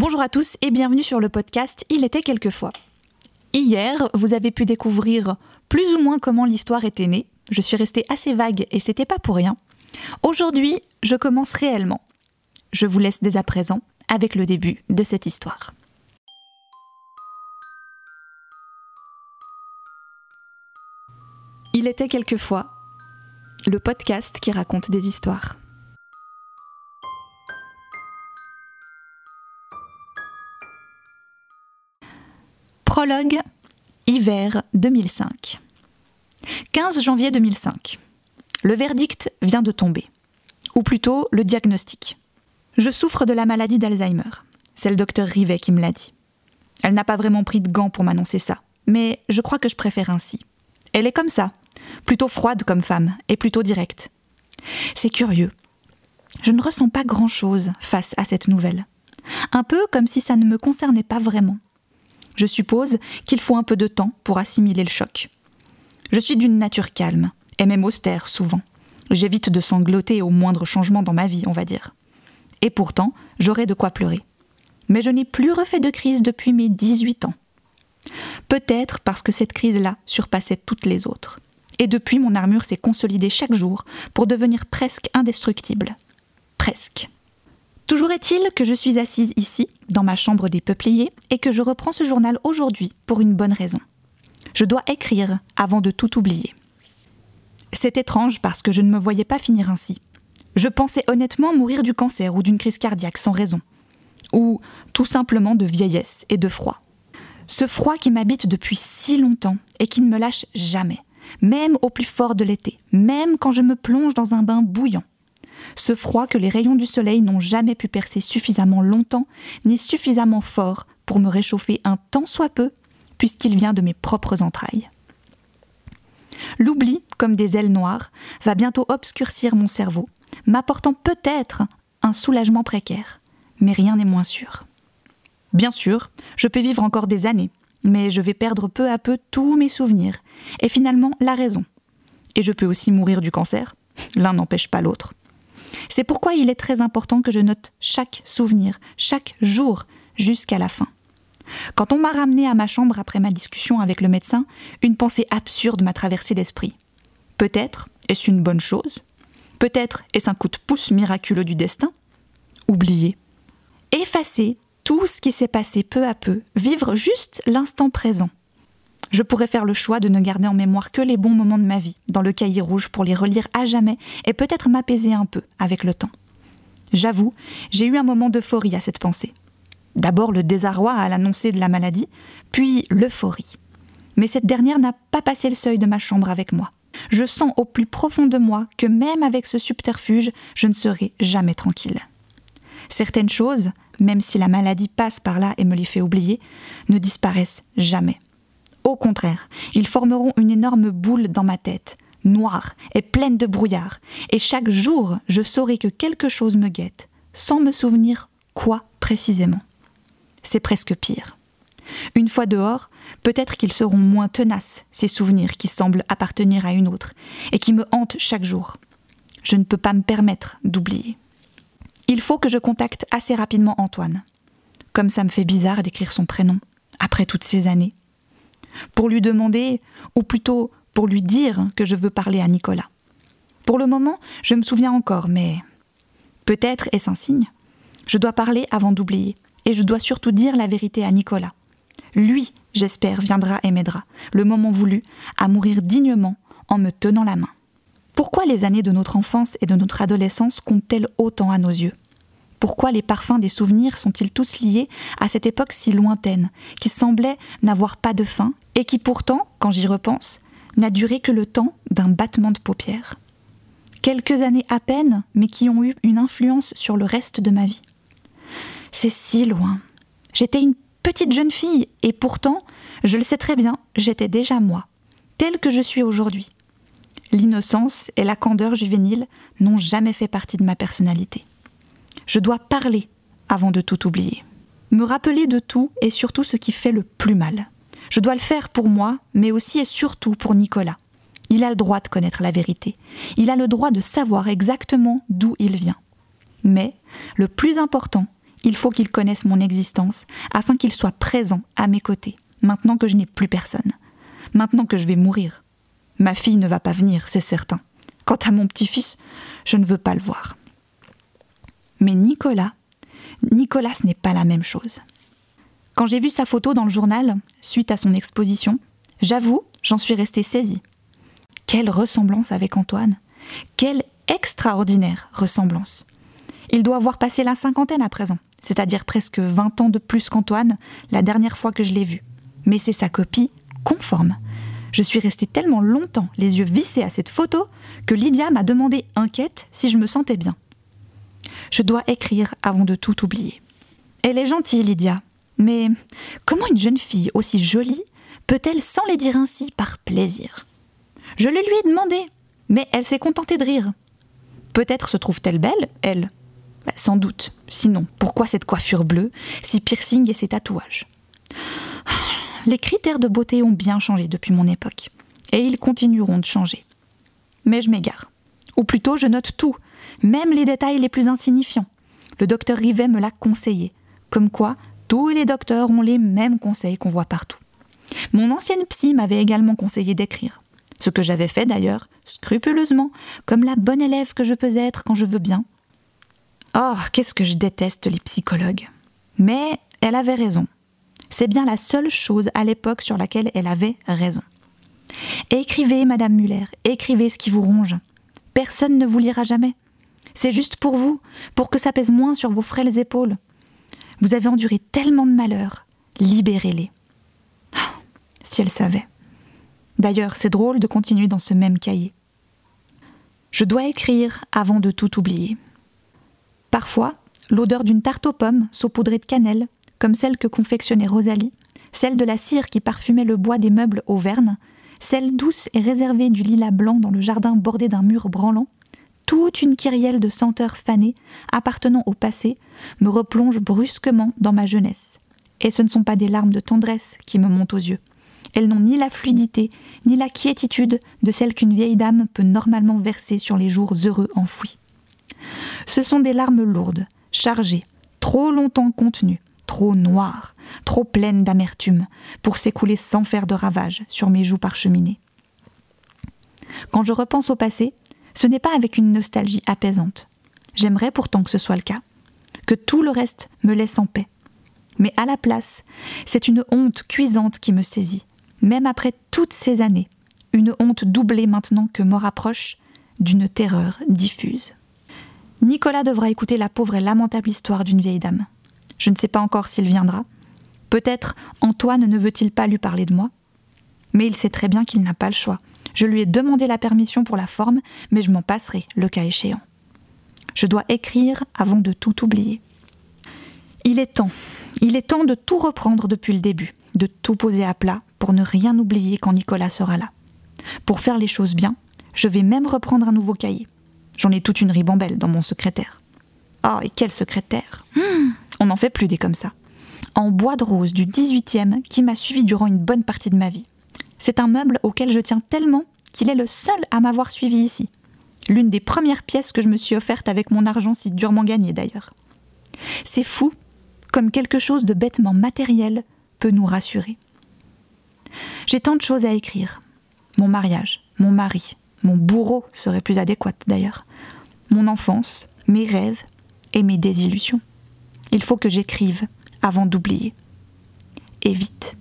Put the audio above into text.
Bonjour à tous et bienvenue sur le podcast Il était quelquefois. Hier, vous avez pu découvrir plus ou moins comment l'histoire était née. Je suis restée assez vague et c'était pas pour rien. Aujourd'hui, je commence réellement. Je vous laisse dès à présent avec le début de cette histoire. Il était quelquefois le podcast qui raconte des histoires. Prologue, hiver 2005. 15 janvier 2005. Le verdict vient de tomber. Ou plutôt, le diagnostic. Je souffre de la maladie d'Alzheimer. C'est le docteur Rivet qui me l'a dit. Elle n'a pas vraiment pris de gants pour m'annoncer ça, mais je crois que je préfère ainsi. Elle est comme ça, plutôt froide comme femme et plutôt directe. C'est curieux. Je ne ressens pas grand-chose face à cette nouvelle. Un peu comme si ça ne me concernait pas vraiment. Je suppose qu'il faut un peu de temps pour assimiler le choc. Je suis d'une nature calme, et même austère souvent. J'évite de sangloter au moindre changement dans ma vie, on va dire. Et pourtant, j'aurais de quoi pleurer. Mais je n'ai plus refait de crise depuis mes 18 ans. Peut-être parce que cette crise-là surpassait toutes les autres. Et depuis, mon armure s'est consolidée chaque jour pour devenir presque indestructible. Presque. Toujours est-il que je suis assise ici, dans ma chambre des peupliers, et que je reprends ce journal aujourd'hui pour une bonne raison. Je dois écrire avant de tout oublier. C'est étrange parce que je ne me voyais pas finir ainsi. Je pensais honnêtement mourir du cancer ou d'une crise cardiaque sans raison. Ou tout simplement de vieillesse et de froid. Ce froid qui m'habite depuis si longtemps et qui ne me lâche jamais, même au plus fort de l'été, même quand je me plonge dans un bain bouillant. Ce froid que les rayons du soleil n'ont jamais pu percer suffisamment longtemps ni suffisamment fort pour me réchauffer un tant soit peu, puisqu'il vient de mes propres entrailles. L'oubli, comme des ailes noires, va bientôt obscurcir mon cerveau, m'apportant peut-être un soulagement précaire, mais rien n'est moins sûr. Bien sûr, je peux vivre encore des années, mais je vais perdre peu à peu tous mes souvenirs, et finalement la raison. Et je peux aussi mourir du cancer, l'un n'empêche pas l'autre. C'est pourquoi il est très important que je note chaque souvenir, chaque jour, jusqu'à la fin. Quand on m'a ramené à ma chambre après ma discussion avec le médecin, une pensée absurde m'a traversé l'esprit. Peut-être est-ce une bonne chose? Peut-être est-ce un coup de pouce miraculeux du destin? Oublier. Effacer tout ce qui s'est passé peu à peu, vivre juste l'instant présent. Je pourrais faire le choix de ne garder en mémoire que les bons moments de ma vie, dans le cahier rouge pour les relire à jamais et peut-être m'apaiser un peu avec le temps. J'avoue, j'ai eu un moment d'euphorie à cette pensée. D'abord le désarroi à l'annoncer de la maladie, puis l'euphorie. Mais cette dernière n'a pas passé le seuil de ma chambre avec moi. Je sens au plus profond de moi que même avec ce subterfuge, je ne serai jamais tranquille. Certaines choses, même si la maladie passe par là et me les fait oublier, ne disparaissent jamais. Au contraire, ils formeront une énorme boule dans ma tête, noire et pleine de brouillard, et chaque jour je saurai que quelque chose me guette, sans me souvenir quoi précisément. C'est presque pire. Une fois dehors, peut-être qu'ils seront moins tenaces, ces souvenirs qui semblent appartenir à une autre, et qui me hantent chaque jour. Je ne peux pas me permettre d'oublier. Il faut que je contacte assez rapidement Antoine. Comme ça me fait bizarre d'écrire son prénom, après toutes ces années. Pour lui demander, ou plutôt pour lui dire que je veux parler à Nicolas. Pour le moment, je me souviens encore, mais peut-être est-ce un signe. Je dois parler avant d'oublier, et je dois surtout dire la vérité à Nicolas. Lui, j'espère, viendra et m'aidera, le moment voulu, à mourir dignement en me tenant la main. Pourquoi les années de notre enfance et de notre adolescence comptent-elles autant à nos yeux? Pourquoi les parfums des souvenirs sont-ils tous liés à cette époque si lointaine, qui semblait n'avoir pas de fin, et qui pourtant, quand j'y repense, n'a duré que le temps d'un battement de paupières Quelques années à peine, mais qui ont eu une influence sur le reste de ma vie. C'est si loin. J'étais une petite jeune fille, et pourtant, je le sais très bien, j'étais déjà moi, telle que je suis aujourd'hui. L'innocence et la candeur juvénile n'ont jamais fait partie de ma personnalité. Je dois parler avant de tout oublier. Me rappeler de tout et surtout ce qui fait le plus mal. Je dois le faire pour moi, mais aussi et surtout pour Nicolas. Il a le droit de connaître la vérité. Il a le droit de savoir exactement d'où il vient. Mais, le plus important, Il faut qu'il connaisse mon existence afin qu'il soit présent à mes côtés, maintenant que je n'ai plus personne, maintenant que je vais mourir. Ma fille ne va pas venir, c'est certain. Quant à mon petit-fils, je ne veux pas le voir. Mais Nicolas, Nicolas, ce n'est pas la même chose. Quand j'ai vu sa photo dans le journal, suite à son exposition, j'avoue, j'en suis restée saisie. Quelle ressemblance avec Antoine Quelle extraordinaire ressemblance Il doit avoir passé la cinquantaine à présent, c'est-à-dire presque 20 ans de plus qu'Antoine, la dernière fois que je l'ai vu. Mais c'est sa copie conforme. Je suis restée tellement longtemps les yeux vissés à cette photo que Lydia m'a demandé inquiète si je me sentais bien. Je dois écrire avant de tout oublier. Elle est gentille, Lydia, mais comment une jeune fille aussi jolie peut-elle s'en les dire ainsi par plaisir? Je le lui ai demandé, mais elle s'est contentée de rire. Peut-être se trouve-t-elle belle, elle? Bah, Sans doute. Sinon, pourquoi cette coiffure bleue, ces piercings et ces tatouages? Les critères de beauté ont bien changé depuis mon époque, et ils continueront de changer. Mais je m'égare. Ou plutôt, je note tout, même les détails les plus insignifiants. Le docteur Rivet me l'a conseillé, comme quoi tous les docteurs ont les mêmes conseils qu'on voit partout. Mon ancienne psy m'avait également conseillé d'écrire, ce que j'avais fait d'ailleurs, scrupuleusement, comme la bonne élève que je peux être quand je veux bien. Oh, qu'est-ce que je déteste les psychologues. Mais elle avait raison. C'est bien la seule chose à l'époque sur laquelle elle avait raison. Écrivez, Madame Muller, écrivez ce qui vous ronge. Personne ne vous lira jamais. C'est juste pour vous, pour que ça pèse moins sur vos frêles épaules. Vous avez enduré tellement de malheurs, libérez-les. Ah, si elle savait. D'ailleurs, c'est drôle de continuer dans ce même cahier. Je dois écrire avant de tout oublier. Parfois, l'odeur d'une tarte aux pommes saupoudrée de cannelle, comme celle que confectionnait Rosalie, celle de la cire qui parfumait le bois des meubles Auvergne, celle douce et réservée du lilas blanc dans le jardin bordé d'un mur branlant, toute une kyrielle de senteurs fanées appartenant au passé me replonge brusquement dans ma jeunesse. Et ce ne sont pas des larmes de tendresse qui me montent aux yeux. Elles n'ont ni la fluidité, ni la quiétitude de celle qu'une vieille dame peut normalement verser sur les jours heureux enfouis. Ce sont des larmes lourdes, chargées, trop longtemps contenues, trop noires, trop pleines d'amertume, pour s'écouler sans faire de ravages sur mes joues parcheminées. Quand je repense au passé, ce n'est pas avec une nostalgie apaisante. J'aimerais pourtant que ce soit le cas, que tout le reste me laisse en paix. Mais à la place, c'est une honte cuisante qui me saisit, même après toutes ces années, une honte doublée maintenant que mort approche, d'une terreur diffuse. Nicolas devra écouter la pauvre et lamentable histoire d'une vieille dame. Je ne sais pas encore s'il viendra. Peut-être Antoine ne veut-il pas lui parler de moi. Mais il sait très bien qu'il n'a pas le choix. Je lui ai demandé la permission pour la forme, mais je m'en passerai, le cas échéant. Je dois écrire avant de tout oublier. Il est temps, il est temps de tout reprendre depuis le début, de tout poser à plat pour ne rien oublier quand Nicolas sera là. Pour faire les choses bien, je vais même reprendre un nouveau cahier. J'en ai toute une ribambelle dans mon secrétaire. Ah, et quel secrétaire? Hum, On n'en fait plus des comme ça. En bois de rose du 18e qui m'a suivi durant une bonne partie de ma vie. C'est un meuble auquel je tiens tellement qu'il est le seul à m'avoir suivi ici. L'une des premières pièces que je me suis offerte avec mon argent si durement gagné d'ailleurs. C'est fou comme quelque chose de bêtement matériel peut nous rassurer. J'ai tant de choses à écrire. Mon mariage, mon mari, mon bourreau serait plus adéquat d'ailleurs, mon enfance, mes rêves et mes désillusions. Il faut que j'écrive avant d'oublier. Et vite.